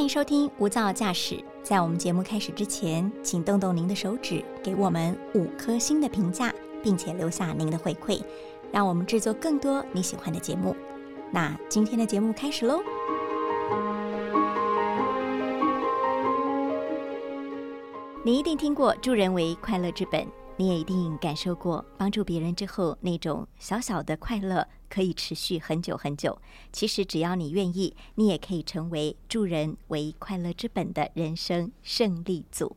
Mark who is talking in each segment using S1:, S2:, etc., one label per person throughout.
S1: 欢迎收听《无噪驾驶》。在我们节目开始之前，请动动您的手指，给我们五颗星的评价，并且留下您的回馈，让我们制作更多你喜欢的节目。那今天的节目开始喽！你一定听过“助人为快乐之本”，你也一定感受过帮助别人之后那种小小的快乐。可以持续很久很久。其实只要你愿意，你也可以成为助人为快乐之本的人生胜利组。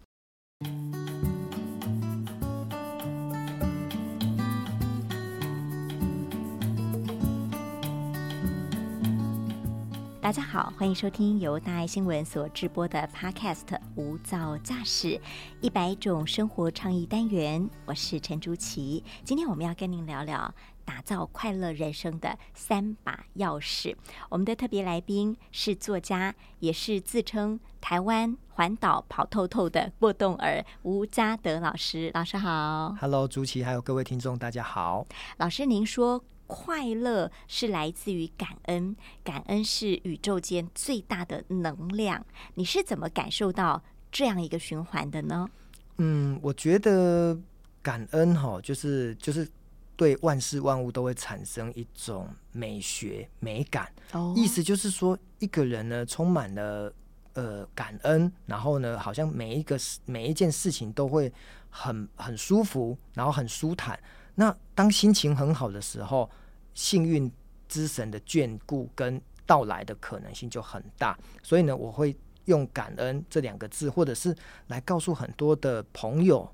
S1: 大家好，欢迎收听由大爱新闻所直播的 Podcast《无噪驾驶一百种生活倡议单元》，我是陈竹琪。今天我们要跟您聊聊。打造快乐人生的三把钥匙。我们的特别来宾是作家，也是自称台湾环岛跑透透的过动儿吴家德老师。老师好
S2: ，Hello，朱琪，还有各位听众，大家好。
S1: 老师，您说快乐是来自于感恩，感恩是宇宙间最大的能量。你是怎么感受到这样一个循环的呢？
S2: 嗯，我觉得感恩哈，就是就是。对万事万物都会产生一种美学美感，哦意思就是说，一个人呢充满了呃感恩，然后呢，好像每一个每一件事情都会很很舒服，然后很舒坦。那当心情很好的时候，幸运之神的眷顾跟到来的可能性就很大。所以呢，我会用感恩这两个字，或者是来告诉很多的朋友、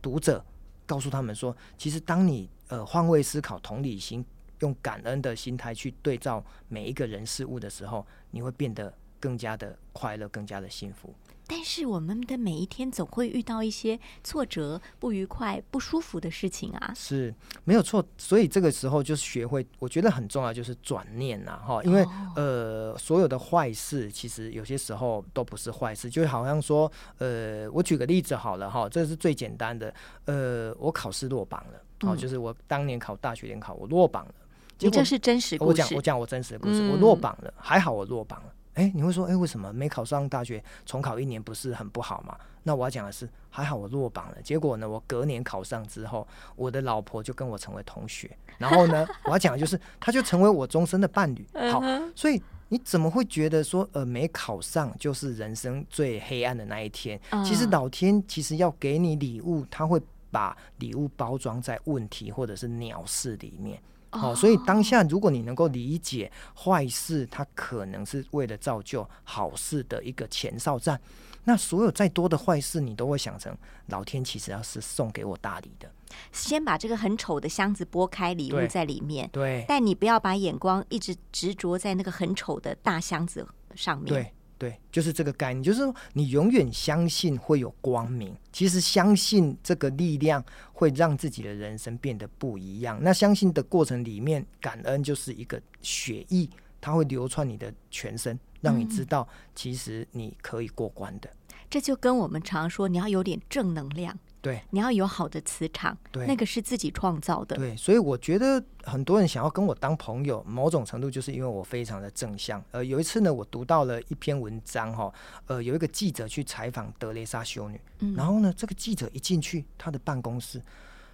S2: 读者，告诉他们说，其实当你。呃，换位思考、同理心，用感恩的心态去对照每一个人事物的时候，你会变得更加的快乐，更加的幸福。
S1: 但是我们的每一天总会遇到一些挫折、不愉快、不舒服的事情啊，
S2: 是没有错。所以这个时候就是学会，我觉得很重要，就是转念呐，哈。因为呃，所有的坏事其实有些时候都不是坏事，就好像说，呃，我举个例子好了哈，这是最简单的。呃，我考试落榜了。哦，就是我当年考大学联考，我落榜了。
S1: 你这是真实故事。
S2: 我讲，我讲我真实的故事。我落榜了，还好我落榜了。哎，你会说，哎，为什么没考上大学，重考一年不是很不好吗？那我要讲的是，还好我落榜了。结果呢，我隔年考上之后，我的老婆就跟我成为同学。然后呢，我要讲的就是，她就成为我终身的伴侣。好，所以你怎么会觉得说，呃，没考上就是人生最黑暗的那一天？其实老天其实要给你礼物，他会。把礼物包装在问题或者是鸟事里面，好，所以当下如果你能够理解坏事，它可能是为了造就好事的一个前哨站，那所有再多的坏事，你都会想成老天其实要是送给我大礼的。
S1: 先把这个很丑的箱子拨开，礼物在里面，
S2: 对，
S1: 但你不要把眼光一直执着在那个很丑的大箱子上面，
S2: 对。对，就是这个概念，就是说你永远相信会有光明。其实相信这个力量会让自己的人生变得不一样。那相信的过程里面，感恩就是一个血液，它会流窜你的全身，让你知道其实你可以过关的。
S1: 这就跟我们常说，你要有点正能量。
S2: 对，
S1: 你要有好的磁场，
S2: 对，
S1: 那个是自己创造的。
S2: 对，所以我觉得很多人想要跟我当朋友，某种程度就是因为我非常的正向。呃，有一次呢，我读到了一篇文章，哈，呃，有一个记者去采访德蕾莎修女，然后呢，这个记者一进去他的办公室，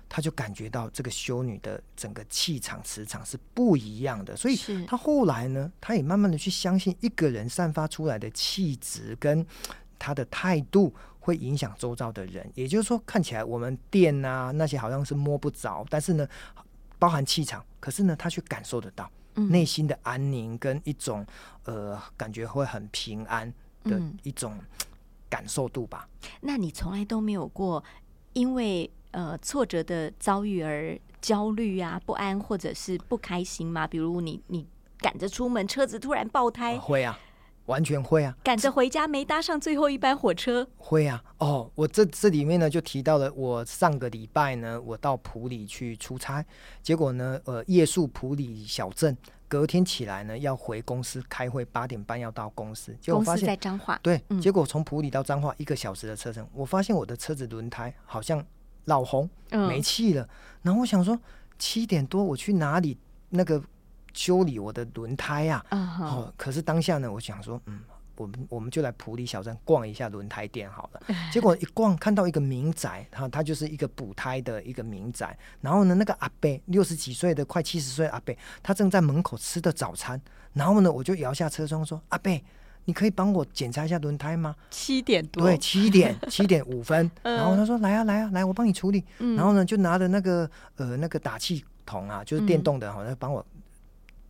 S2: 他就感觉到这个修女的整个气场、磁场是不一样的。所以，他后来呢，他也慢慢的去相信一个人散发出来的气质跟他的态度。会影响周遭的人，也就是说，看起来我们电啊那些好像是摸不着，但是呢，包含气场，可是呢，他却感受得到内心的安宁跟一种呃感觉会很平安的一种感受度吧。
S1: 那你从来都没有过因为呃挫折的遭遇而焦虑啊、不安或者是不开心吗？比如你你赶着出门，车子突然爆胎，
S2: 会啊。完全会啊！
S1: 赶着回家没搭上最后一班火车，
S2: 会啊！哦，我这这里面呢就提到了，我上个礼拜呢，我到普里去出差，结果呢，呃，夜宿普里小镇，隔天起来呢要回公司开会，八点半要到公司，结果发现
S1: 在彰化，
S2: 对，结果从普里到彰化一个小时的车程，我发现我的车子轮胎好像老红，没气了，然后我想说七点多我去哪里那个。修理我的轮胎啊！哦，可是当下呢，我想说，嗯，我们我们就来普里小镇逛一下轮胎店好了。结果一逛看到一个民宅，哈，它就是一个补胎的一个民宅。然后呢，那个阿伯六十几岁的快七十岁阿伯，他正在门口吃的早餐。然后呢，我就摇下车窗说：“阿伯，你可以帮我检查一下轮胎吗？”
S1: 七点多，
S2: 对，七点 七点五分。然后他说：“来啊，来啊，来，我帮你处理。”然后呢，就拿着那个呃那个打气筒啊，就是电动的，好像帮我。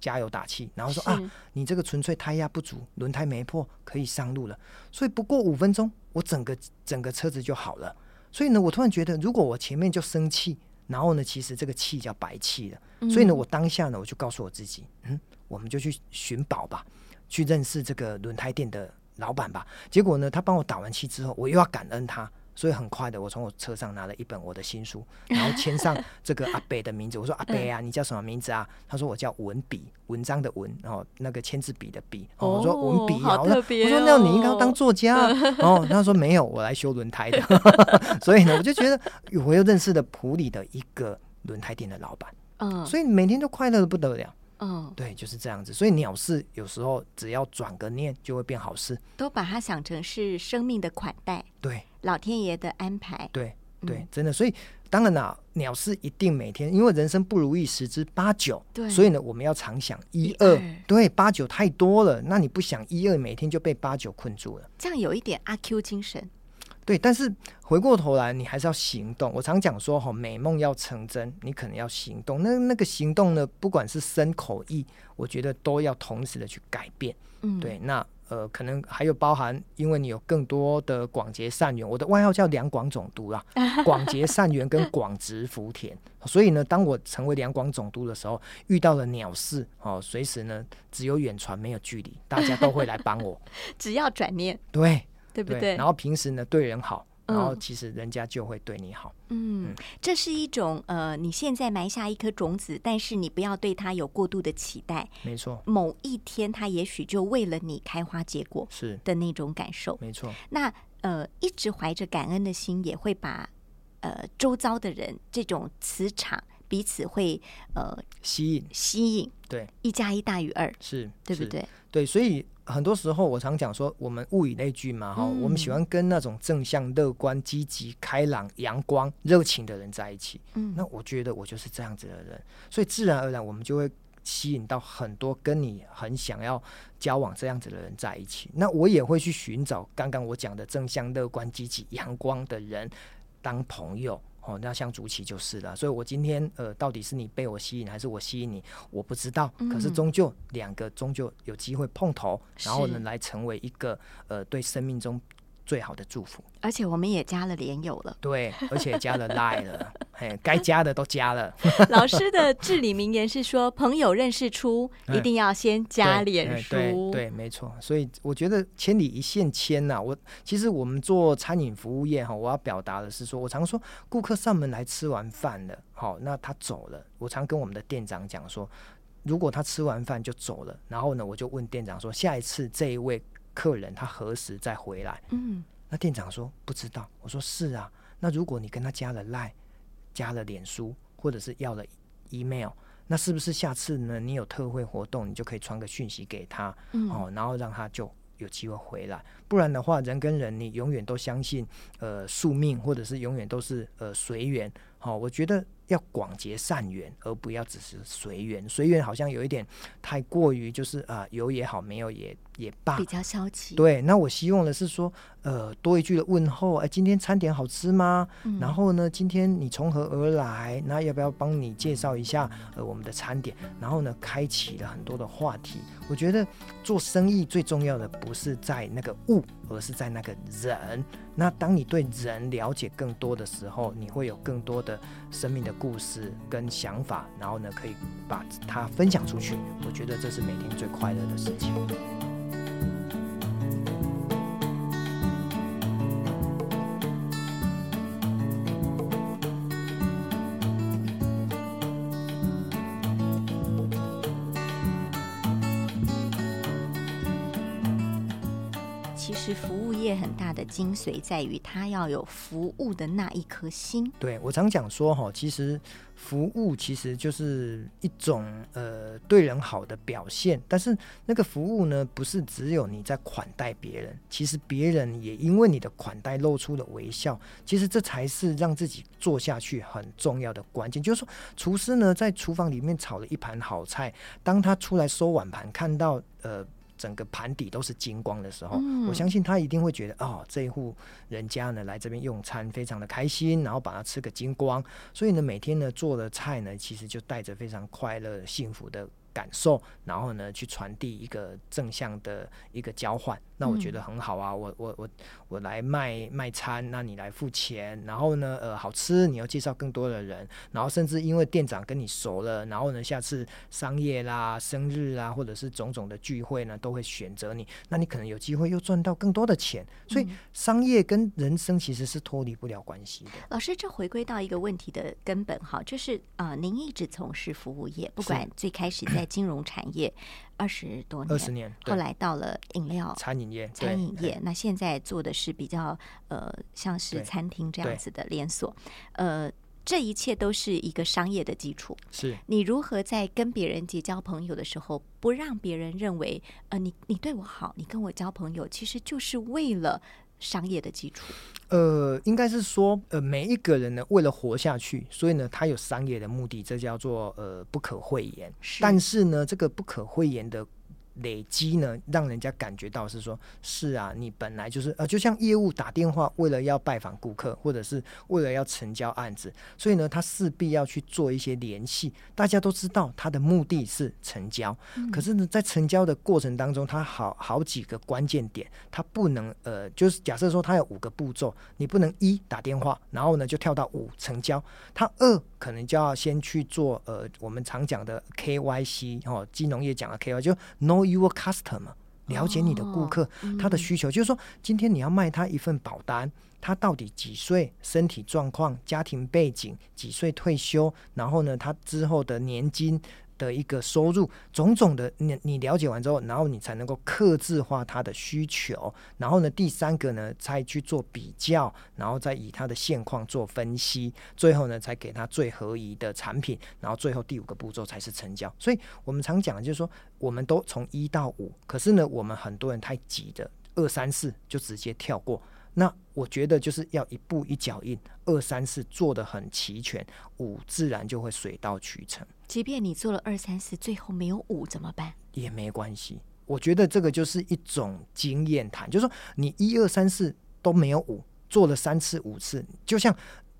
S2: 加油打气，然后说啊，你这个纯粹胎压不足，轮胎没破，可以上路了。所以不过五分钟，我整个整个车子就好了。所以呢，我突然觉得，如果我前面就生气，然后呢，其实这个气叫白气了。所以呢，我当下呢，我就告诉我自己，嗯，我们就去寻宝吧，去认识这个轮胎店的老板吧。结果呢，他帮我打完气之后，我又要感恩他。所以很快的，我从我车上拿了一本我的新书，然后签上这个阿北的名字。我说：“阿北啊，你叫什么名字啊？”他说：“我叫文笔，文章的文，然后那个签字笔的笔。”我说：“文笔
S1: 啊。”我说：“
S2: 那你应该要当作家。”然后他说：“没有，我来修轮胎的。”所以呢，我就觉得我又认识了普里的一个轮胎店的老板。嗯，所以每天都快乐的不得了。嗯，对，就是这样子。所以鸟事有时候只要转个念，就会变好事。
S1: 都把它想成是生命的款待，
S2: 对，
S1: 老天爷的安排。
S2: 对对，真的。所以当然啦，鸟事一定每天，因为人生不如意十之八九。对，所以呢，我们要常想一二。对，八九太多了，那你不想一二，每天就被八九困住了。
S1: 这样有一点阿 Q 精神。
S2: 对，但是回过头来，你还是要行动。我常讲说，哈，美梦要成真，你可能要行动。那那个行动呢，不管是身口意，我觉得都要同时的去改变。嗯，对。那呃，可能还有包含，因为你有更多的广结善缘。我的外号叫两广总督啦，广结善缘跟广植福田。所以呢，当我成为两广总督的时候，遇到了鸟事，哦，随时呢，只有远传没有距离，大家都会来帮我。
S1: 只要转念，
S2: 对。
S1: 对不对？
S2: 然后平时呢，对人好，然后其实人家就会对你好。
S1: 嗯，这是一种呃，你现在埋下一颗种子，但是你不要对它有过度的期待。
S2: 没错，
S1: 某一天它也许就为了你开花结果，
S2: 是
S1: 的那种感受。
S2: 没错。
S1: 那呃，一直怀着感恩的心，也会把呃周遭的人这种磁场彼此会呃
S2: 吸引
S1: 吸引。
S2: 对，
S1: 一加一大于二，
S2: 是
S1: 对不对？
S2: 对，所以。很多时候，我常讲说，我们物以类聚嘛，哈，我们喜欢跟那种正向、乐观、积极、开朗、阳光、热情的人在一起。嗯，那我觉得我就是这样子的人，所以自然而然我们就会吸引到很多跟你很想要交往这样子的人在一起。那我也会去寻找刚刚我讲的正向、乐观、积极、阳光的人当朋友。哦，那像竹崎就是了，所以我今天呃，到底是你被我吸引，还是我吸引你，我不知道。可是终究两个终究有机会碰头，然后呢，来成为一个呃，对生命中。最好的祝福，
S1: 而且我们也加了连友了，
S2: 对，而且加了 lie 了，嘿，该加的都加了。
S1: 老师的至理名言是说，朋友认识出，一定要先加脸书，
S2: 对，对，没错。所以我觉得千里一线牵呐，我其实我们做餐饮服务业哈，我要表达的是说，我常说，顾客上门来吃完饭了，好，那他走了，我常跟我们的店长讲说，如果他吃完饭就走了，然后呢，我就问店长说，下一次这一位。客人他何时再回来？嗯，那店长说不知道。我说是啊，那如果你跟他加了 Line，，加了脸书，或者是要了 email，那是不是下次呢？你有特惠活动，你就可以传个讯息给他，哦，然后让他就有机会回来。不然的话，人跟人你永远都相信呃宿命，或者是永远都是呃随缘。好，我觉得。要广结善缘，而不要只是随缘。随缘好像有一点太过于，就是啊，有也好，没有也也罢，
S1: 比较消极。
S2: 对，那我希望的是说，呃，多一句的问候，哎，今天餐点好吃吗？然后呢，今天你从何而来？那要不要帮你介绍一下呃我们的餐点？然后呢，开启了很多的话题。我觉得做生意最重要的不是在那个物，而是在那个人。那当你对人了解更多的时候，你会有更多的生命的故事跟想法，然后呢，可以把它分享出去。我觉得这是每天最快乐的事情。
S1: 《精髓在于他要有服务的那一颗心。
S2: 对我常讲说哈，其实服务其实就是一种呃对人好的表现，但是那个服务呢，不是只有你在款待别人，其实别人也因为你的款待露出了微笑。其实这才是让自己做下去很重要的关键。就是说，厨师呢在厨房里面炒了一盘好菜，当他出来收碗盘，看到呃。整个盘底都是金光的时候，我相信他一定会觉得哦，这一户人家呢来这边用餐非常的开心，然后把它吃个精光，所以呢每天呢做的菜呢其实就带着非常快乐幸福的感受，然后呢去传递一个正向的一个交换。那我觉得很好啊，我我我我来卖卖餐，那你来付钱，然后呢，呃，好吃，你要介绍更多的人，然后甚至因为店长跟你熟了，然后呢，下次商业啦、生日啊，或者是种种的聚会呢，都会选择你，那你可能有机会又赚到更多的钱。所以商业跟人生其实是脱离不了关系的。
S1: 老师，这回归到一个问题的根本哈，就是啊，您一直从事服务业，不管最开始在金融产业。二十多年，
S2: 二十年，
S1: 后来到了饮料
S2: 餐饮业，
S1: 餐饮业。那现在做的是比较呃，像是餐厅这样子的连锁。呃，这一切都是一个商业的基础。
S2: 是
S1: 你如何在跟别人结交朋友的时候，不让别人认为呃，你你对我好，你跟我交朋友，其实就是为了。商业的基础，
S2: 呃，应该是说，呃，每一个人呢，为了活下去，所以呢，他有商业的目的，这叫做呃不可讳言。但是呢，这个不可讳言的。累积呢，让人家感觉到是说，是啊，你本来就是呃，就像业务打电话，为了要拜访顾客，或者是为了要成交案子，所以呢，他势必要去做一些联系。大家都知道他的目的是成交，可是呢，在成交的过程当中，他好好几个关键点，他不能呃，就是假设说他有五个步骤，你不能一打电话，然后呢就跳到五成交，他二可能就要先去做呃，我们常讲的 KYC 哦，金融业讲的 KY 就 No。Your customer，了解你的顾客，他的需求，就是说，今天你要卖他一份保单，他到底几岁，身体状况，家庭背景，几岁退休，然后呢，他之后的年金。的一个收入，种种的你你了解完之后，然后你才能够克制化他的需求，然后呢，第三个呢，再去做比较，然后再以他的现况做分析，最后呢，才给他最合宜的产品，然后最后第五个步骤才是成交。所以我们常讲的就是说，我们都从一到五，可是呢，我们很多人太急的二三四就直接跳过。那我觉得就是要一步一脚印，二三四做的很齐全，五自然就会水到渠成。
S1: 即便你做了二三四，最后没有五怎么办？
S2: 也没关系。我觉得这个就是一种经验谈，就是说你一二三四都没有五，做了三次五次，就像。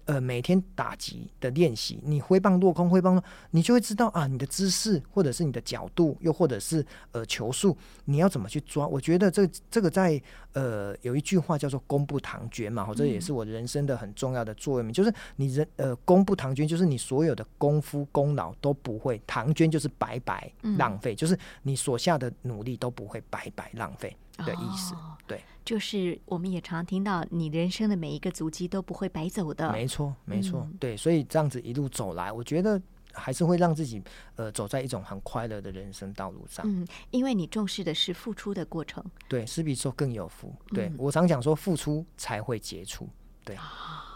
S2: 呃，每天打击的练习，你挥棒落空，挥棒落，你就会知道啊，你的姿势，或者是你的角度，又或者是呃球速，你要怎么去抓？我觉得这这个在呃有一句话叫做“功不唐捐”嘛，这也是我人生的很重要的座右铭，就是你人呃功不唐捐，就是你所有的功夫功劳都不会唐捐，就是白白浪费，就是你所下的努力都不会白白浪费的意思，对。
S1: 就是我们也常听到，你人生的每一个足迹都不会白走的。
S2: 没错，没错，对，所以这样子一路走来，我觉得还是会让自己呃走在一种很快乐的人生道路上。
S1: 嗯，因为你重视的是付出的过程。
S2: 对，是比受更有福。对我常讲说，付出才会杰出。对，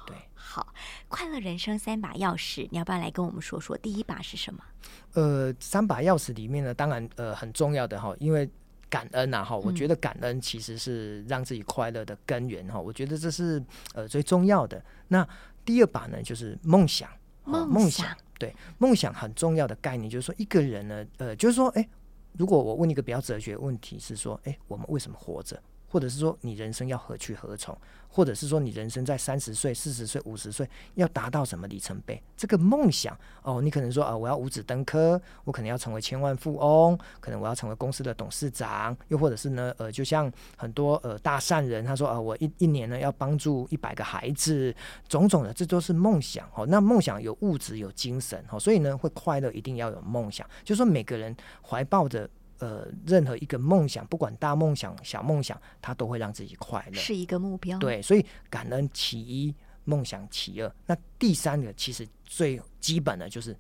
S2: 对。
S1: 好，快乐人生三把钥匙，你要不要来跟我们说说？第一把是什么？
S2: 呃，三把钥匙里面呢，当然呃很重要的哈，因为。感恩呐哈，我觉得感恩其实是让自己快乐的根源哈，我觉得这是呃最重要的。那第二把呢，就是梦想，
S1: 梦想
S2: 对梦想很重要的概念，就是说一个人呢，呃，就是说，哎，如果我问一个比较哲学问题，是说，哎，我们为什么活着？或者是说你人生要何去何从，或者是说你人生在三十岁、四十岁、五十岁要达到什么里程碑？这个梦想哦，你可能说啊，我要五子登科，我可能要成为千万富翁，可能我要成为公司的董事长，又或者是呢，呃，就像很多呃大善人，他说啊，我一一年呢要帮助一百个孩子，种种的，这都是梦想哦。那梦想有物质有精神哦，所以呢会快乐，一定要有梦想。就说每个人怀抱着。呃，任何一个梦想，不管大梦想、小梦想，它都会让自己快乐，
S1: 是一个目标。
S2: 对，所以感恩其一，梦想其二。那第三个其实最基本的就是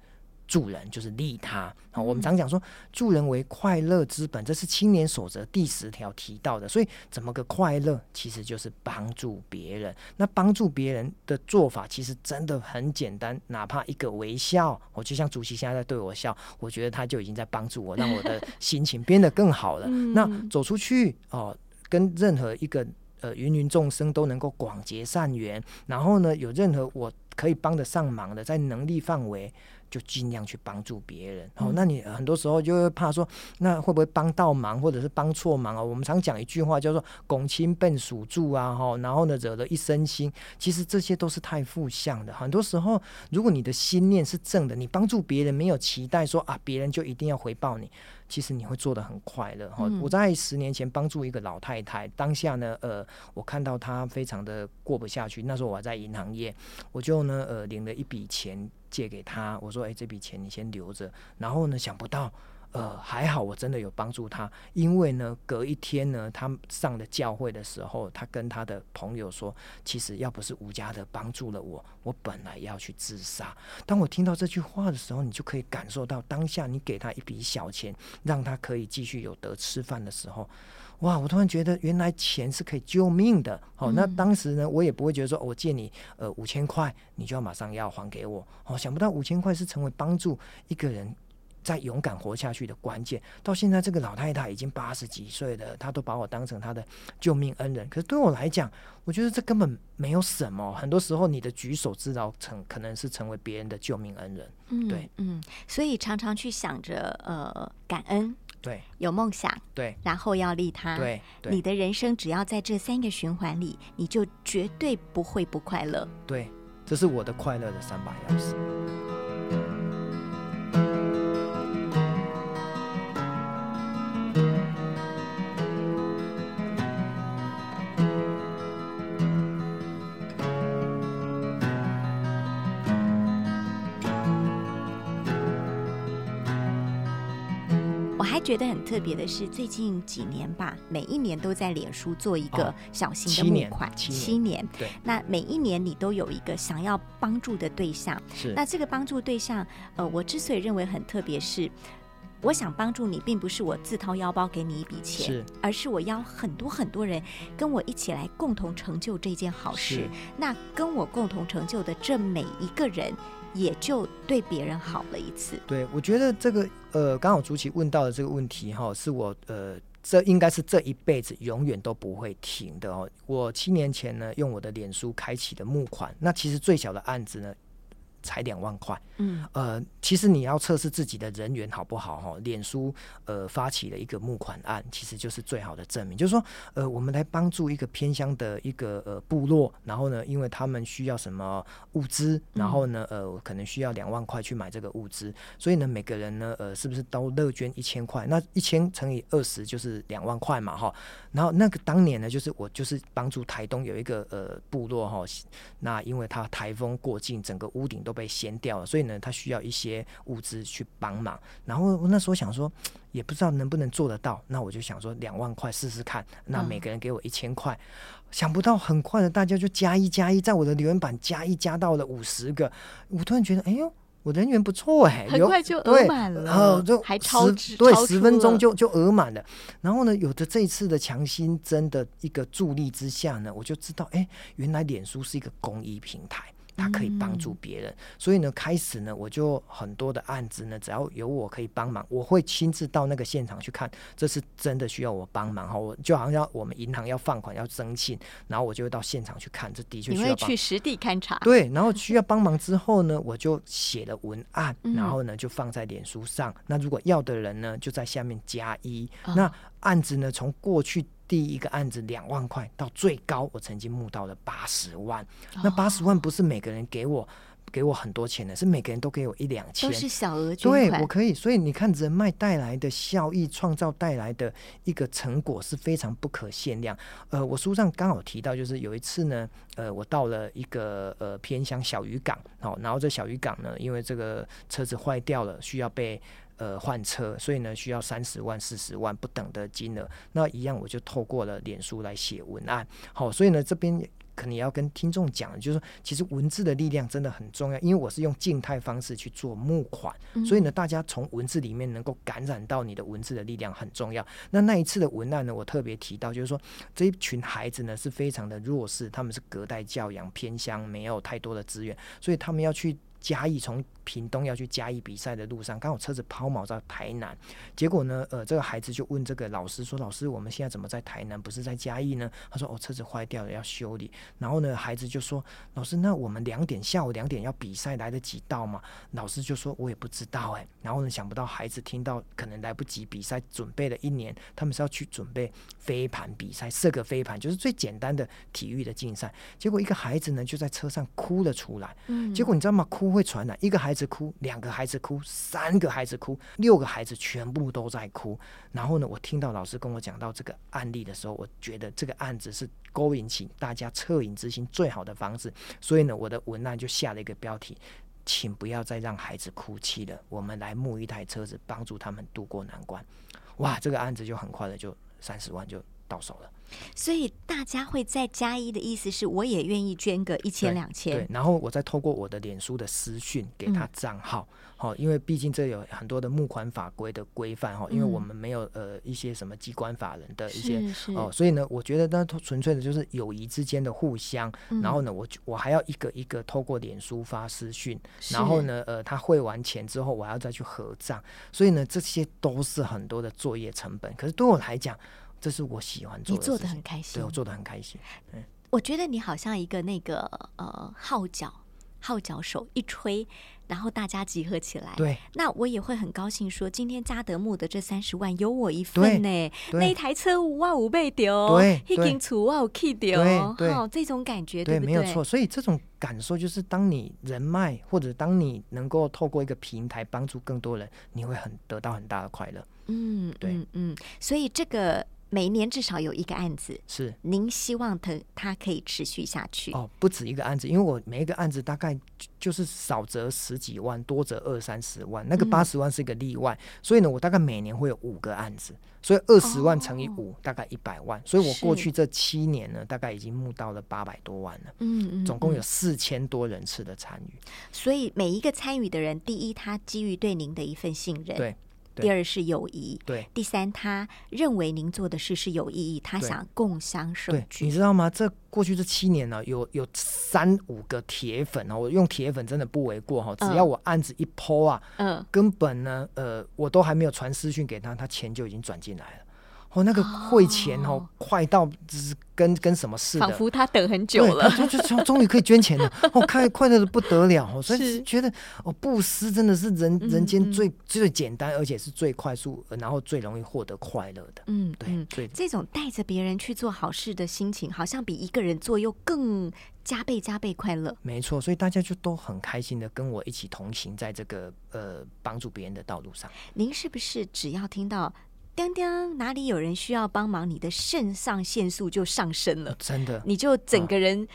S2: 助人就是利他。好，我们常讲说助人为快乐之本，这是青年守则第十条提到的。所以怎么个快乐，其实就是帮助别人。那帮助别人的做法，其实真的很简单，哪怕一个微笑，我就像主席现在在对我笑，我觉得他就已经在帮助我，让我的心情变得更好了。那走出去哦，跟任何一个呃芸芸众生都能够广结善缘，然后呢，有任何我可以帮得上忙的，在能力范围。就尽量去帮助别人，哦，那你很多时候就会怕说，那会不会帮到忙，或者是帮错忙啊？我们常讲一句话叫做“拱亲笨属住”啊，哈，然后呢，惹了一身心。其实这些都是太负向的。很多时候，如果你的心念是正的，你帮助别人没有期待说啊，别人就一定要回报你。其实你会做的很快乐哈。我在十年前帮助一个老太太，当下呢，呃，我看到她非常的过不下去。那时候我还在银行业，我就呢，呃，领了一笔钱借给他。我说，哎，这笔钱你先留着。然后呢，想不到。呃，还好，我真的有帮助他，因为呢，隔一天呢，他上了教会的时候，他跟他的朋友说，其实要不是吴家的帮助了我，我本来要去自杀。当我听到这句话的时候，你就可以感受到当下你给他一笔小钱，让他可以继续有得吃饭的时候，哇！我突然觉得原来钱是可以救命的。好，那当时呢，我也不会觉得说我借你呃五千块，你就要马上要还给我。哦，想不到五千块是成为帮助一个人。在勇敢活下去的关键，到现在这个老太太已经八十几岁了，她都把我当成她的救命恩人。可是对我来讲，我觉得这根本没有什么。很多时候，你的举手之劳成可能是成为别人的救命恩人。嗯，对，
S1: 嗯，所以常常去想着呃感恩，
S2: 对，
S1: 有梦想，
S2: 对，
S1: 然后要利他，
S2: 对，
S1: 你的人生只要在这三个循环里，你就绝对不会不快乐。
S2: 对，这是我的快乐的三把钥匙。
S1: 觉得很特别的是，最近几年吧，每一年都在脸书做一个小型的募款，七年。
S2: 对，
S1: 那每一年你都有一个想要帮助的对象。
S2: 是，
S1: 那这个帮助对象，呃，我之所以认为很特别，是我想帮助你，并不是我自掏腰包给你一笔钱，
S2: 是，
S1: 而是我邀很多很多人跟我一起来共同成就这件好事。那跟我共同成就的这每一个人。也就对别人好了一次。
S2: 对，我觉得这个呃，刚好朱琪问到的这个问题哈，是我呃，这应该是这一辈子永远都不会停的哦。我七年前呢，用我的脸书开启的募款，那其实最小的案子呢。才两万块，嗯，呃，其实你要测试自己的人缘好不好哈？脸书呃发起了一个募款案，其实就是最好的证明，就是说，呃，我们来帮助一个偏乡的一个呃部落，然后呢，因为他们需要什么物资，然后呢，呃，可能需要两万块去买这个物资，所以呢，每个人呢，呃，是不是都乐捐一千块？那一千乘以二十就是两万块嘛，哈。然后那个当年呢，就是我就是帮助台东有一个呃部落哈，那因为他台风过境，整个屋顶都被掀掉了，所以呢，他需要一些物资去帮忙。然后我那时候想说，也不知道能不能做得到，那我就想说两万块试试看。那每个人给我一千块，想不到很快的大家就加一加一，在我的留言板加一加到了五十个。我突然觉得，哎呦，我人缘不错哎，
S1: 很快就额满了，然后就还超
S2: 对十分钟就就额满了。然后呢，有的这一次的强心针的一个助力之下呢，我就知道，哎，原来脸书是一个公益平台。他可以帮助别人，所以呢，开始呢，我就很多的案子呢，只要有我可以帮忙，我会亲自到那个现场去看，这是真的需要我帮忙哈。我就好像要我们银行要放款要征信，然后我就会到现场去看，这的确需要
S1: 去实地勘察。
S2: 对，然后需要帮忙之后呢，我就写了文案，然后呢就放在脸书上。那如果要的人呢，就在下面加一。那案子呢，从过去。第一个案子两万块，到最高我曾经募到了八十万。那八十万不是每个人给我给我很多钱的，是每个人都给我一两千，
S1: 都是小额捐款。
S2: 对我可以，所以你看人脉带来的效益，创造带来的一个成果是非常不可限量。呃，我书上刚好提到，就是有一次呢，呃，我到了一个呃偏乡小渔港，好，然后这小渔港呢，因为这个车子坏掉了，需要被呃换车，所以呢需要三十万、四十万不等的金额。那一样，我就透过了脸书来写文案。好，所以呢这边。可能要跟听众讲，就是说，其实文字的力量真的很重要，因为我是用静态方式去做募款，所以呢，大家从文字里面能够感染到你的文字的力量很重要。那那一次的文案呢，我特别提到，就是说这一群孩子呢是非常的弱势，他们是隔代教养，偏乡没有太多的资源，所以他们要去加以从。屏东要去嘉义比赛的路上，刚好车子抛锚在台南，结果呢，呃，这个孩子就问这个老师说：“老师，我们现在怎么在台南，不是在嘉义呢？”他说：“哦，车子坏掉了，要修理。”然后呢，孩子就说：“老师，那我们两点下午两点要比赛，来得及到吗？”老师就说：“我也不知道。”哎，然后呢，想不到孩子听到可能来不及比赛，准备了一年，他们是要去准备飞盘比赛，射个飞盘，就是最简单的体育的竞赛。结果一个孩子呢，就在车上哭了出来。嗯，结果你知道吗？哭会传染，一个孩孩子哭，两个。孩子哭，三个孩子哭，六个孩子全部都在哭。然后呢，我听到老师跟我讲到这个案例的时候，我觉得这个案子是勾引起大家恻隐之心最好的方式。所以呢，我的文案就下了一个标题：请不要再让孩子哭泣了，我们来募一台车子，帮助他们渡过难关。哇，这个案子就很快的就三十万就到手了。
S1: 所以大家会再加一的意思是，我也愿意捐个一千两千。
S2: 对，然后我再透过我的脸书的私讯给他账号，好，因为毕竟这有很多的募款法规的规范哈，因为我们没有呃一些什么机关法人的一些哦，所以呢，我觉得那纯粹的就是友谊之间的互相。然后呢，我我还要一个一个透过脸书发私讯，然后呢，呃，他汇完钱之后，我还要再去合账，所以呢，这些都是很多的作业成本。可是对我来讲，这是我喜欢做，
S1: 你做的很开心，
S2: 对我做的很开心。嗯，
S1: 我觉得你好像一个那个呃号角，号角手一吹，然后大家集合起来。
S2: 对，
S1: 那我也会很高兴说，今天加德木的这三十万有我一份呢。那一台车五万五倍丢，
S2: 对，
S1: 一斤储万五 K 丢，
S2: 对，
S1: 这种感觉，
S2: 对，
S1: 没
S2: 有错。所以这种感受就是，当你人脉或者当你能够透过一个平台帮助更多人，你会很得到很大的快乐。
S1: 嗯，对，嗯，所以这个。每年至少有一个案子，
S2: 是。
S1: 您希望它它可以持续下去。
S2: 哦，不止一个案子，因为我每一个案子大概就是少则十几万，多则二三十万，那个八十万是一个例外，所以呢，我大概每年会有五个案子，所以二十万乘以五大概一百万，所以我过去这七年呢，大概已经募到了八百多万了，嗯嗯，总共有四千多人次的参与，
S1: 所以每一个参与的人，第一他基于对您的一份信任，
S2: 对。
S1: 第二是友谊，
S2: 对；
S1: 第三，他认为您做的事是有意义，他想共享盛举。
S2: 你知道吗？这过去这七年呢，有有三五个铁粉啊，我用铁粉真的不为过哈。只要我案子一抛啊，嗯，根本呢，呃，我都还没有传私讯给他，他钱就已经转进来了。哦，那个汇钱哦，快到只是跟跟什么似的，
S1: 仿佛他等很久了，
S2: 就就终终于可以捐钱了，哦，快快乐的不得了哦，所以觉得哦，布施真的是人人间最最简单，而且是最快速，然后最容易获得快乐的。嗯，对，对，
S1: 这种带着别人去做好事的心情，好像比一个人做又更加倍加倍快乐。
S2: 没错，所以大家就都很开心的跟我一起同行在这个呃帮助别人的道路上。
S1: 您是不是只要听到？叮叮，哪里有人需要帮忙，你的肾上腺素就上升了，
S2: 真的，
S1: 你就整个人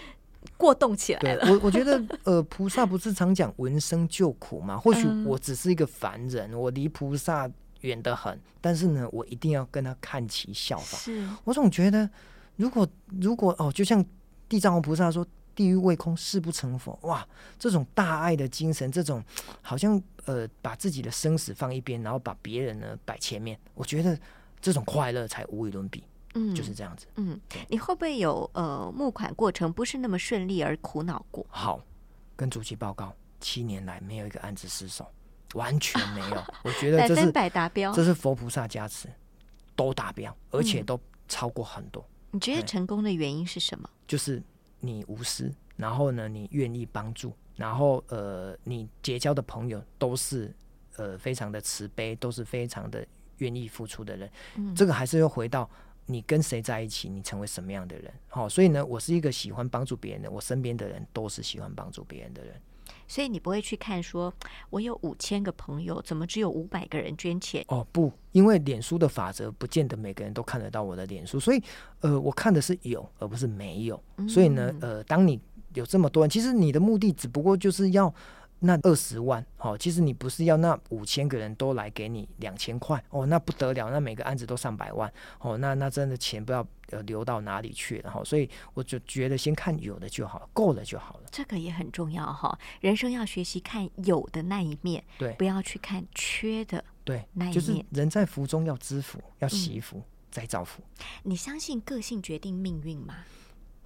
S1: 过动起来了。
S2: 我我觉得，呃，菩萨不是常讲闻声救苦吗？或许我只是一个凡人，我离菩萨远得很，但是呢，我一定要跟他看齐效法。
S1: 是
S2: 我总觉得，如果如果哦，就像地藏王菩萨说。地狱未空，誓不成佛。哇，这种大爱的精神，这种好像呃，把自己的生死放一边，然后把别人呢摆前面，我觉得这种快乐才无与伦比。嗯，就是这样子。
S1: 嗯，你会不会有呃募款过程不是那么顺利而苦恼过？
S2: 好，跟主席报告，七年来没有一个案子失手，完全没有。我觉得这是
S1: 百达标，
S2: 这是佛菩萨加持，都达标，而且都超过很多。
S1: 你觉得成功的原因是什么？
S2: 就是。你无私，然后呢，你愿意帮助，然后呃，你结交的朋友都是呃非常的慈悲，都是非常的愿意付出的人。嗯，这个还是要回到你跟谁在一起，你成为什么样的人。好，所以呢，我是一个喜欢帮助别人的，我身边的人都是喜欢帮助别人的人。
S1: 所以你不会去看说，我有五千个朋友，怎么只有五百个人捐钱？
S2: 哦，不，因为脸书的法则不见得每个人都看得到我的脸书，所以呃，我看的是有，而不是没有。所以呢，呃，当你有这么多人，其实你的目的只不过就是要那二十万，哦，其实你不是要那五千个人都来给你两千块哦，那不得了，那每个案子都上百万哦，那那真的钱不知道呃流到哪里去了哈，所以我就觉得先看有的就好，够了就好了。
S1: 这个也很重要哈，人生要学习看有的那一面，
S2: 对，
S1: 不要去看缺的，
S2: 对，
S1: 那一面。
S2: 就是人在福中要知福，要惜福，再造福。
S1: 你相信个性决定命运吗？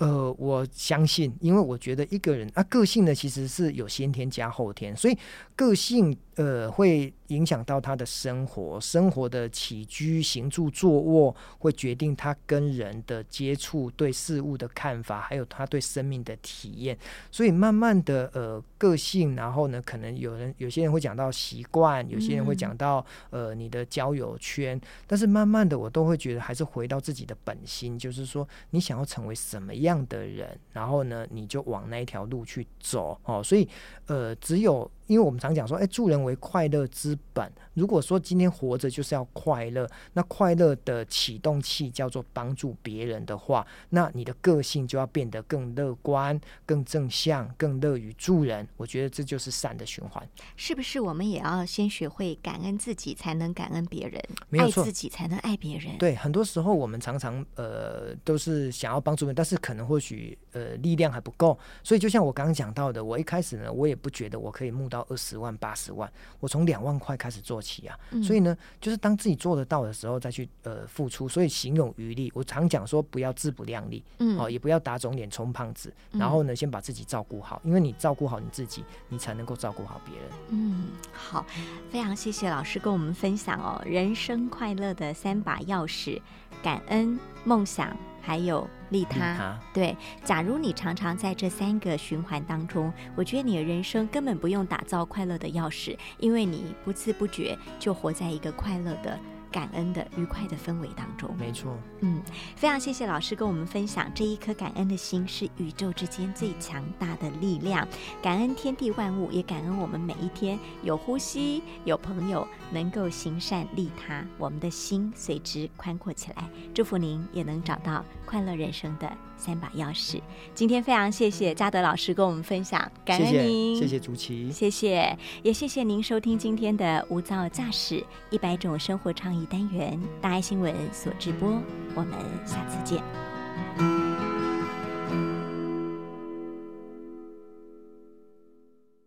S2: 呃，我相信，因为我觉得一个人啊，个性呢其实是有先天加后天，所以个性呃会影响到他的生活，生活的起居、行住坐卧，会决定他跟人的接触、对事物的看法，还有他对生命的体验。所以慢慢的，呃，个性，然后呢，可能有人有些人会讲到习惯，有些人会讲到呃你的交友圈，但是慢慢的，我都会觉得还是回到自己的本心，就是说你想要成为什么样。样的人，然后呢，你就往那一条路去走哦。所以，呃，只有。因为我们常讲说，哎，助人为快乐之本。如果说今天活着就是要快乐，那快乐的启动器叫做帮助别人的话，那你的个性就要变得更乐观、更正向、更乐于助人。我觉得这就是善的循环。
S1: 是不是我们也要先学会感恩自己，才能感恩别人？
S2: 没有错，
S1: 自己才能爱别人。
S2: 对，很多时候我们常常呃都是想要帮助人，但是可能或许呃力量还不够。所以就像我刚刚讲到的，我一开始呢，我也不觉得我可以募到。二十万、八十万，我从两万块开始做起啊，所以呢，就是当自己做得到的时候再去呃付出，所以行有余力。我常讲说，不要自不量力，嗯，哦，也不要打肿脸充胖子，然后呢，先把自己照顾好，因为你照顾好你自己，你才能够照顾好别人。
S1: 嗯，好，非常谢谢老师跟我们分享哦，人生快乐的三把钥匙：感恩、梦想。还有利他，对。假如你常常在这三个循环当中，我觉得你的人生根本不用打造快乐的钥匙，因为你不知不觉就活在一个快乐的。感恩的愉快的氛围当中，
S2: 没错，
S1: 嗯，非常谢谢老师跟我们分享，这一颗感恩的心是宇宙之间最强大的力量，感恩天地万物，也感恩我们每一天有呼吸，有朋友能够行善利他，我们的心随之宽阔起来。祝福您也能找到快乐人生的三把钥匙。今天非常谢谢嘉德老师跟我们分享，感恩您，
S2: 谢谢竹琪，
S1: 谢谢，也谢谢您收听今天的无噪驾驶一百种生活倡议。一单元大爱新闻所直播我们下次见。